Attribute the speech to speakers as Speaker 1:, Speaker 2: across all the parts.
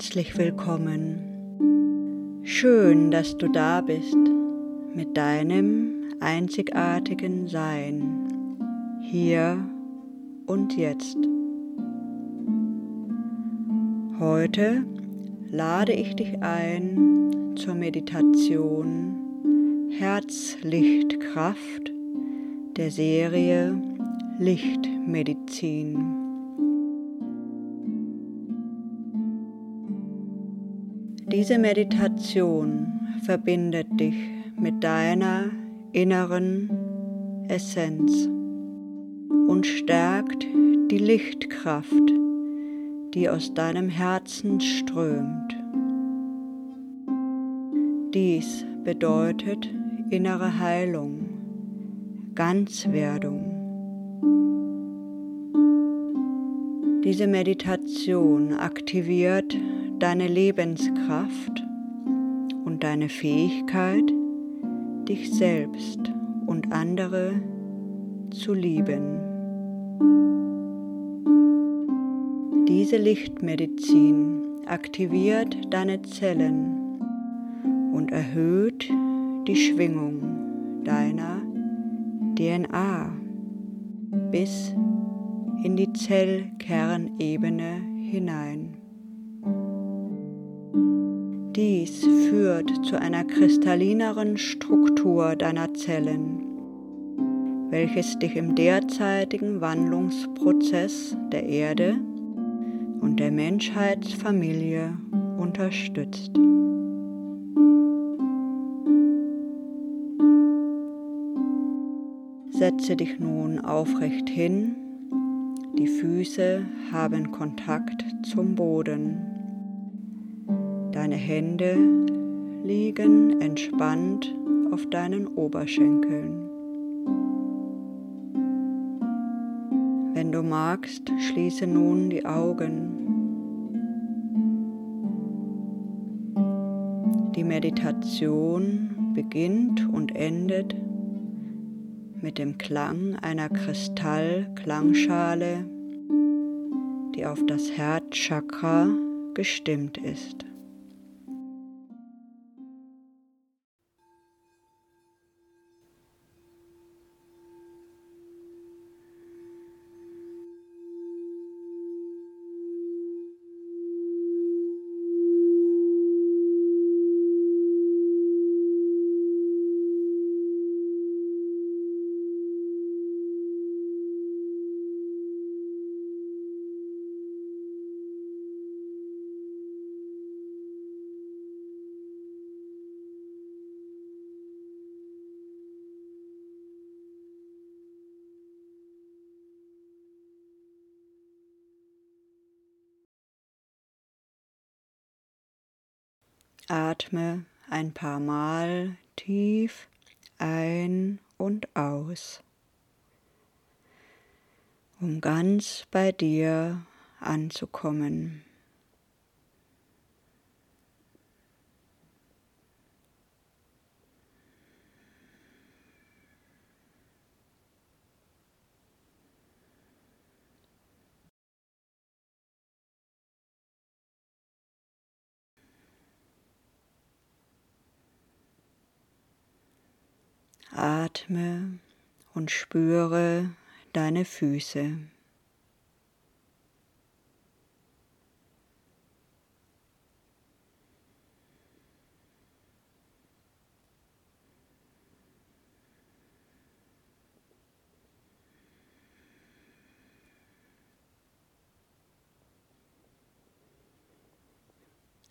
Speaker 1: Herzlich willkommen. Schön, dass du da bist mit deinem einzigartigen Sein, hier und jetzt. Heute lade ich dich ein zur Meditation Herzlichtkraft der Serie Lichtmedizin. Diese Meditation verbindet dich mit deiner inneren Essenz und stärkt die Lichtkraft, die aus deinem Herzen strömt. Dies bedeutet innere Heilung, Ganzwerdung. Diese Meditation aktiviert deine Lebenskraft und deine Fähigkeit, dich selbst und andere zu lieben. Diese Lichtmedizin aktiviert deine Zellen und erhöht die Schwingung deiner DNA bis in die Zellkernebene hinein. Dies führt zu einer kristallineren Struktur deiner Zellen, welches dich im derzeitigen Wandlungsprozess der Erde und der Menschheitsfamilie unterstützt. Setze dich nun aufrecht hin, die Füße haben Kontakt zum Boden. Deine Hände liegen entspannt auf deinen Oberschenkeln. Wenn du magst, schließe nun die Augen. Die Meditation beginnt und endet mit dem Klang einer Kristallklangschale, die auf das Herzchakra gestimmt ist. Atme ein paar Mal tief ein und aus, um ganz bei dir anzukommen. Atme und spüre deine Füße.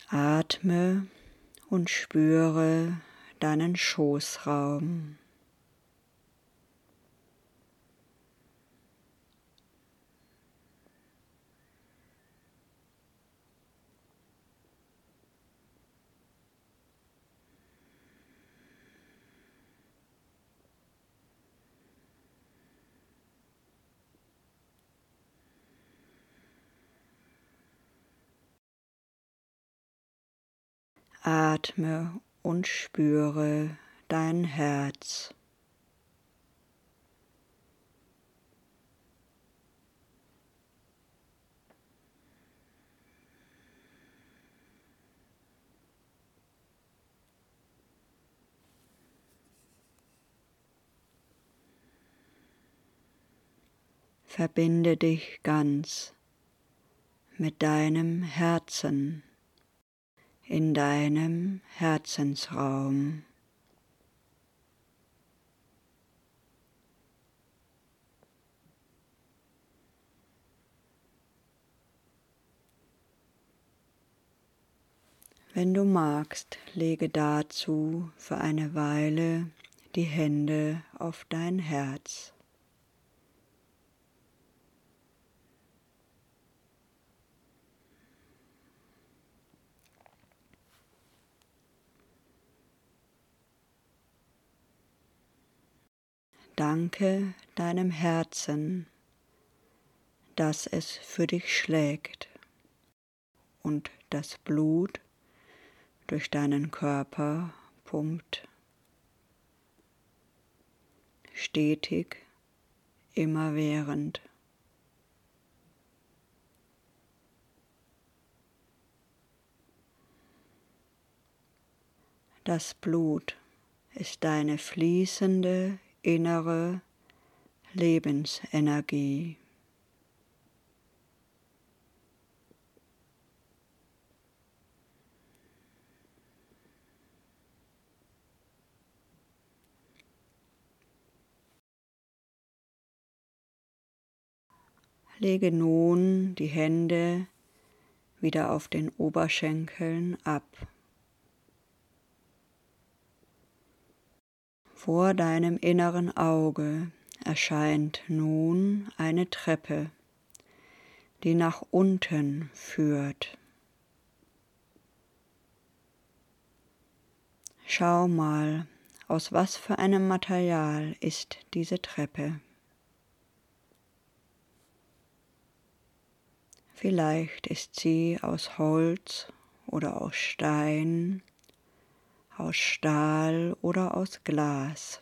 Speaker 1: Atme und spüre deinen Schoßraum. Atme und spüre dein Herz. verbinde dich ganz mit deinem Herzen in deinem Herzensraum. Wenn du magst, lege dazu für eine Weile die Hände auf dein Herz. Danke deinem Herzen, dass es für dich schlägt und das Blut durch deinen Körper pumpt. Stetig, immerwährend. Das Blut ist deine fließende innere Lebensenergie. Lege nun die Hände wieder auf den Oberschenkeln ab. Vor deinem inneren Auge erscheint nun eine Treppe, die nach unten führt. Schau mal, aus was für einem Material ist diese Treppe. Vielleicht ist sie aus Holz oder aus Stein, aus Stahl oder aus Glas.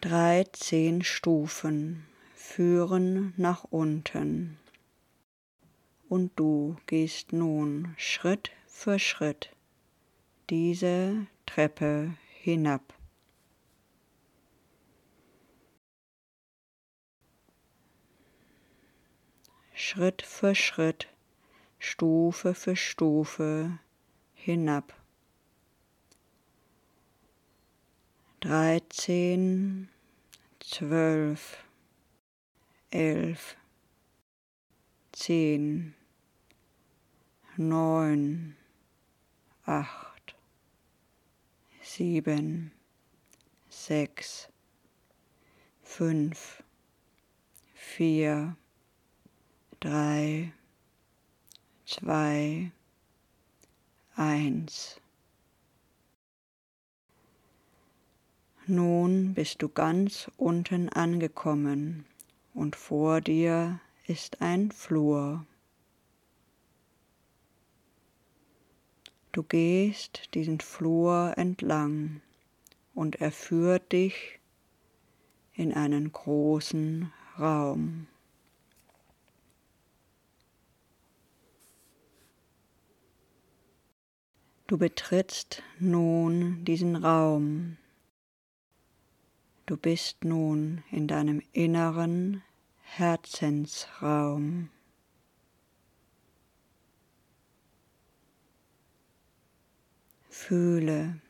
Speaker 1: Dreizehn Stufen führen nach unten und du gehst nun Schritt für Schritt diese Treppe hinab. Schritt für Schritt, Stufe für Stufe hinab. Dreizehn, zwölf, elf, zehn, neun, acht, sieben, sechs, fünf, vier, drei, zwei, eins. Nun bist du ganz unten angekommen und vor dir ist ein Flur. Du gehst diesen Flur entlang und er führt dich in einen großen Raum. Du betrittst nun diesen Raum. Du bist nun in deinem inneren Herzensraum. Fühle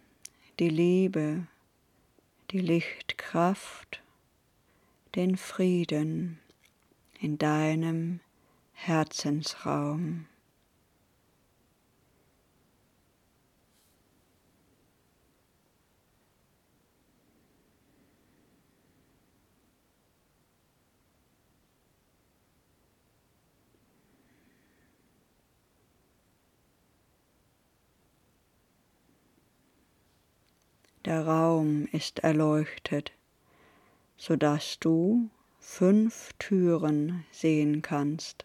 Speaker 1: die Liebe, die Lichtkraft, den Frieden in deinem Herzensraum. Der Raum ist erleuchtet, so dass du fünf Türen sehen kannst.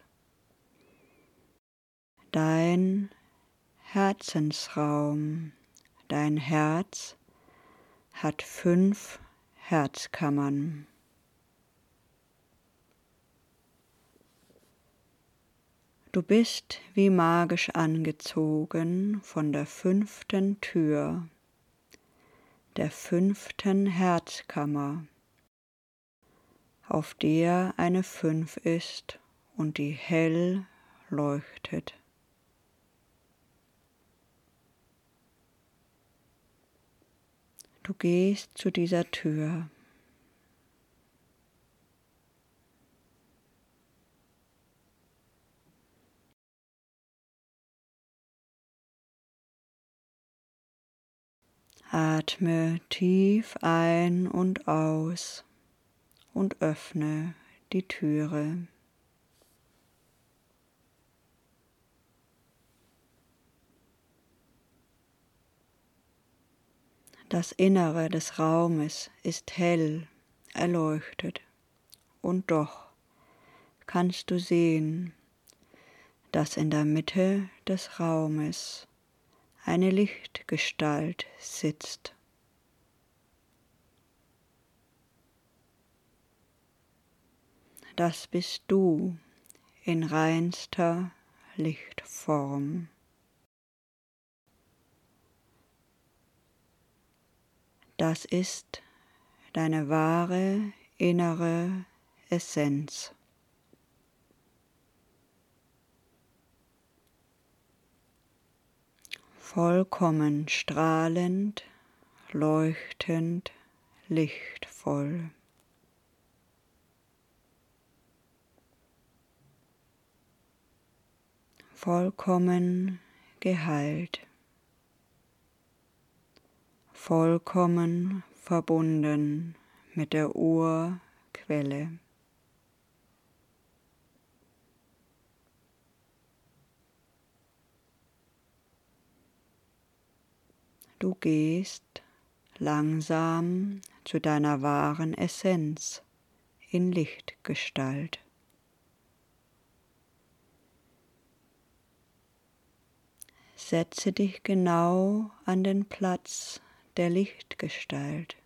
Speaker 1: Dein Herzensraum, dein Herz hat fünf Herzkammern. Du bist wie magisch angezogen von der fünften Tür der fünften Herzkammer, auf der eine Fünf ist und die hell leuchtet. Du gehst zu dieser Tür. Atme tief ein und aus und öffne die Türe. Das Innere des Raumes ist hell erleuchtet und doch kannst du sehen, dass in der Mitte des Raumes eine Lichtgestalt sitzt. Das bist du in reinster Lichtform. Das ist deine wahre innere Essenz. Vollkommen strahlend, leuchtend, lichtvoll. Vollkommen geheilt, vollkommen verbunden mit der Urquelle. Du gehst langsam zu deiner wahren Essenz in Lichtgestalt. Setze dich genau an den Platz der Lichtgestalt,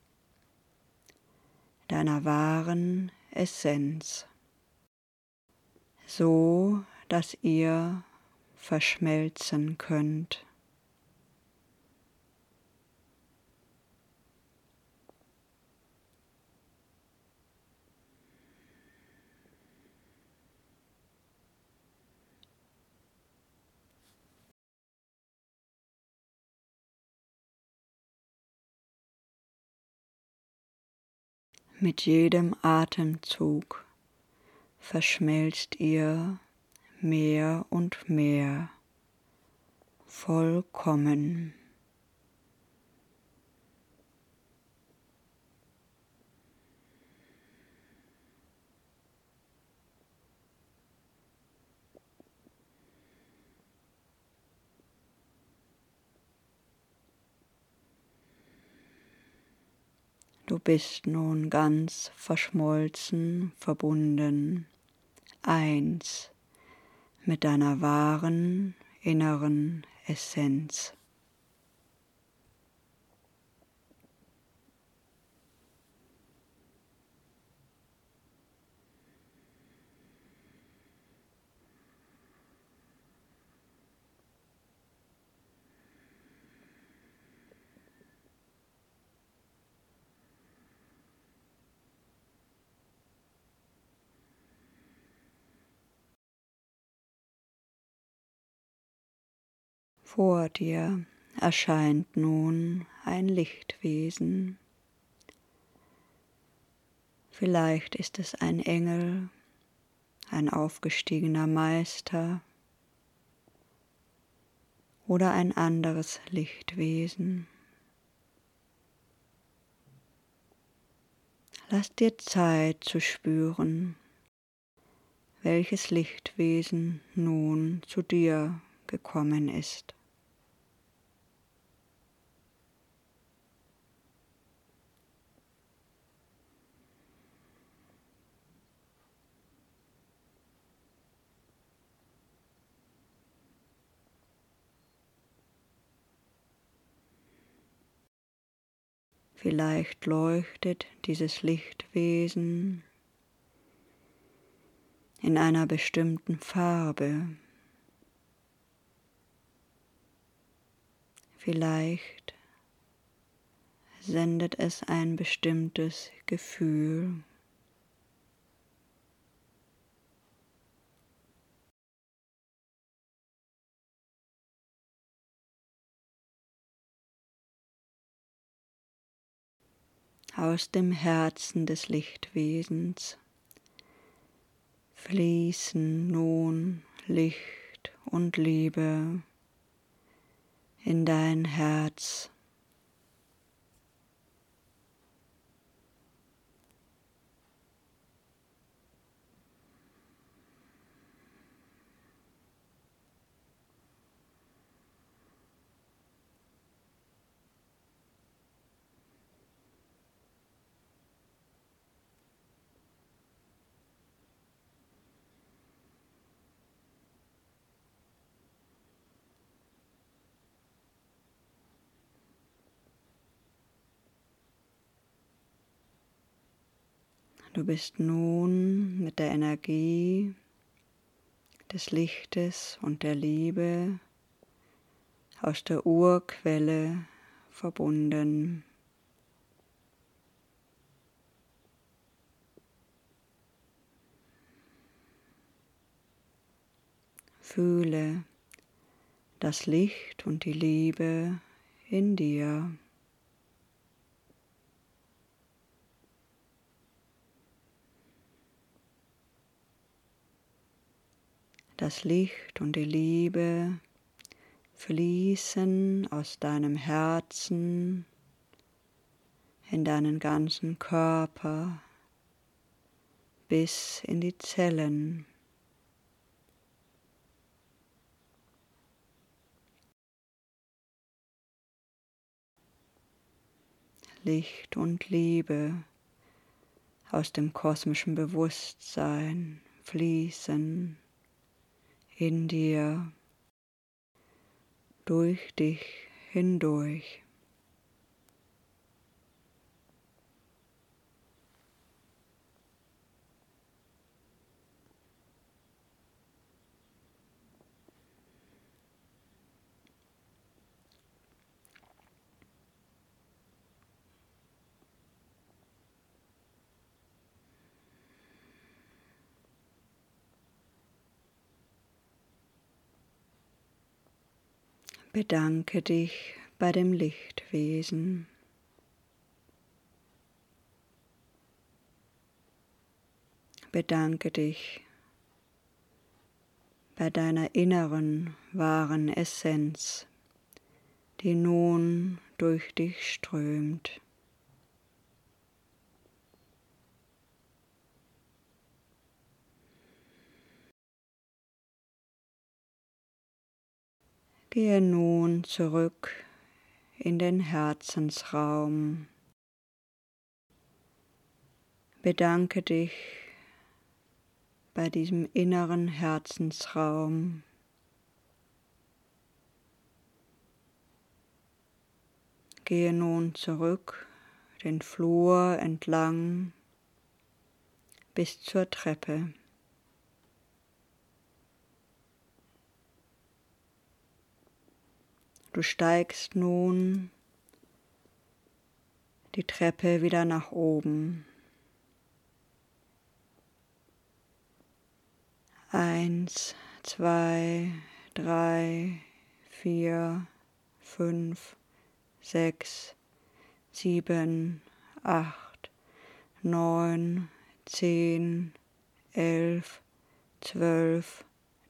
Speaker 1: deiner wahren Essenz, so dass ihr verschmelzen könnt. Mit jedem Atemzug verschmelzt ihr mehr und mehr vollkommen. Du bist nun ganz verschmolzen, verbunden, eins mit deiner wahren inneren Essenz. Vor dir erscheint nun ein Lichtwesen. Vielleicht ist es ein Engel, ein aufgestiegener Meister oder ein anderes Lichtwesen. Lass dir Zeit zu spüren, welches Lichtwesen nun zu dir gekommen ist. Vielleicht leuchtet dieses Lichtwesen in einer bestimmten Farbe. Vielleicht sendet es ein bestimmtes Gefühl. Aus dem Herzen des Lichtwesens fließen nun Licht und Liebe in dein Herz. Du bist nun mit der Energie des Lichtes und der Liebe aus der Urquelle verbunden. Fühle das Licht und die Liebe in dir. Das Licht und die Liebe fließen aus deinem Herzen in deinen ganzen Körper bis in die Zellen. Licht und Liebe aus dem kosmischen Bewusstsein fließen in dir, durch dich hindurch. Bedanke dich bei dem Lichtwesen. Bedanke dich bei deiner inneren wahren Essenz, die nun durch dich strömt. Gehe nun zurück in den Herzensraum. Bedanke dich bei diesem inneren Herzensraum. Gehe nun zurück den Flur entlang bis zur Treppe. Du steigst nun die Treppe wieder nach oben. Eins, zwei, drei, vier, fünf, sechs, sieben, acht, neun, zehn, elf, zwölf,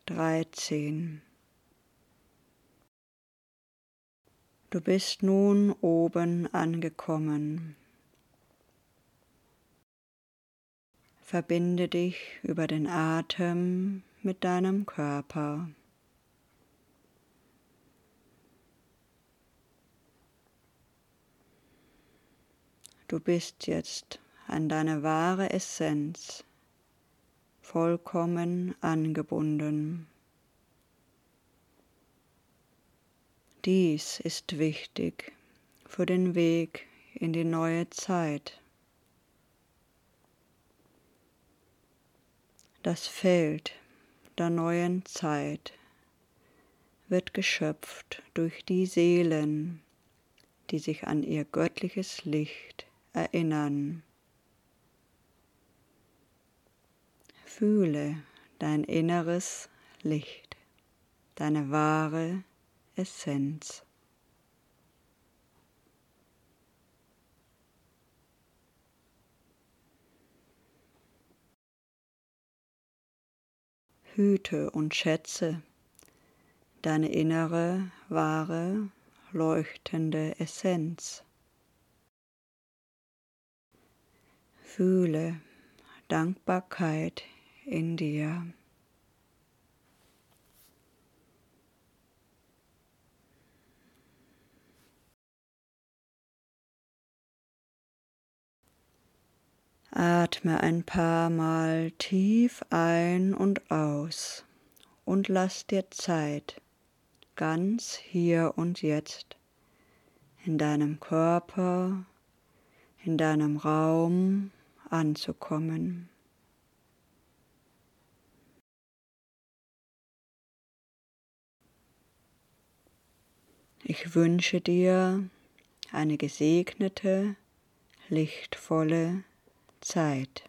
Speaker 1: dreizehn. Du bist nun oben angekommen. Verbinde dich über den Atem mit deinem Körper. Du bist jetzt an deine wahre Essenz vollkommen angebunden. Dies ist wichtig für den Weg in die neue Zeit. Das Feld der neuen Zeit wird geschöpft durch die Seelen, die sich an ihr göttliches Licht erinnern. Fühle dein inneres Licht, deine wahre Essenz. Hüte und schätze deine innere, wahre, leuchtende Essenz. Fühle Dankbarkeit in dir. Atme ein paar Mal tief ein und aus und lass dir Zeit, ganz hier und jetzt, in deinem Körper, in deinem Raum anzukommen. Ich wünsche dir eine gesegnete, lichtvolle Zeit.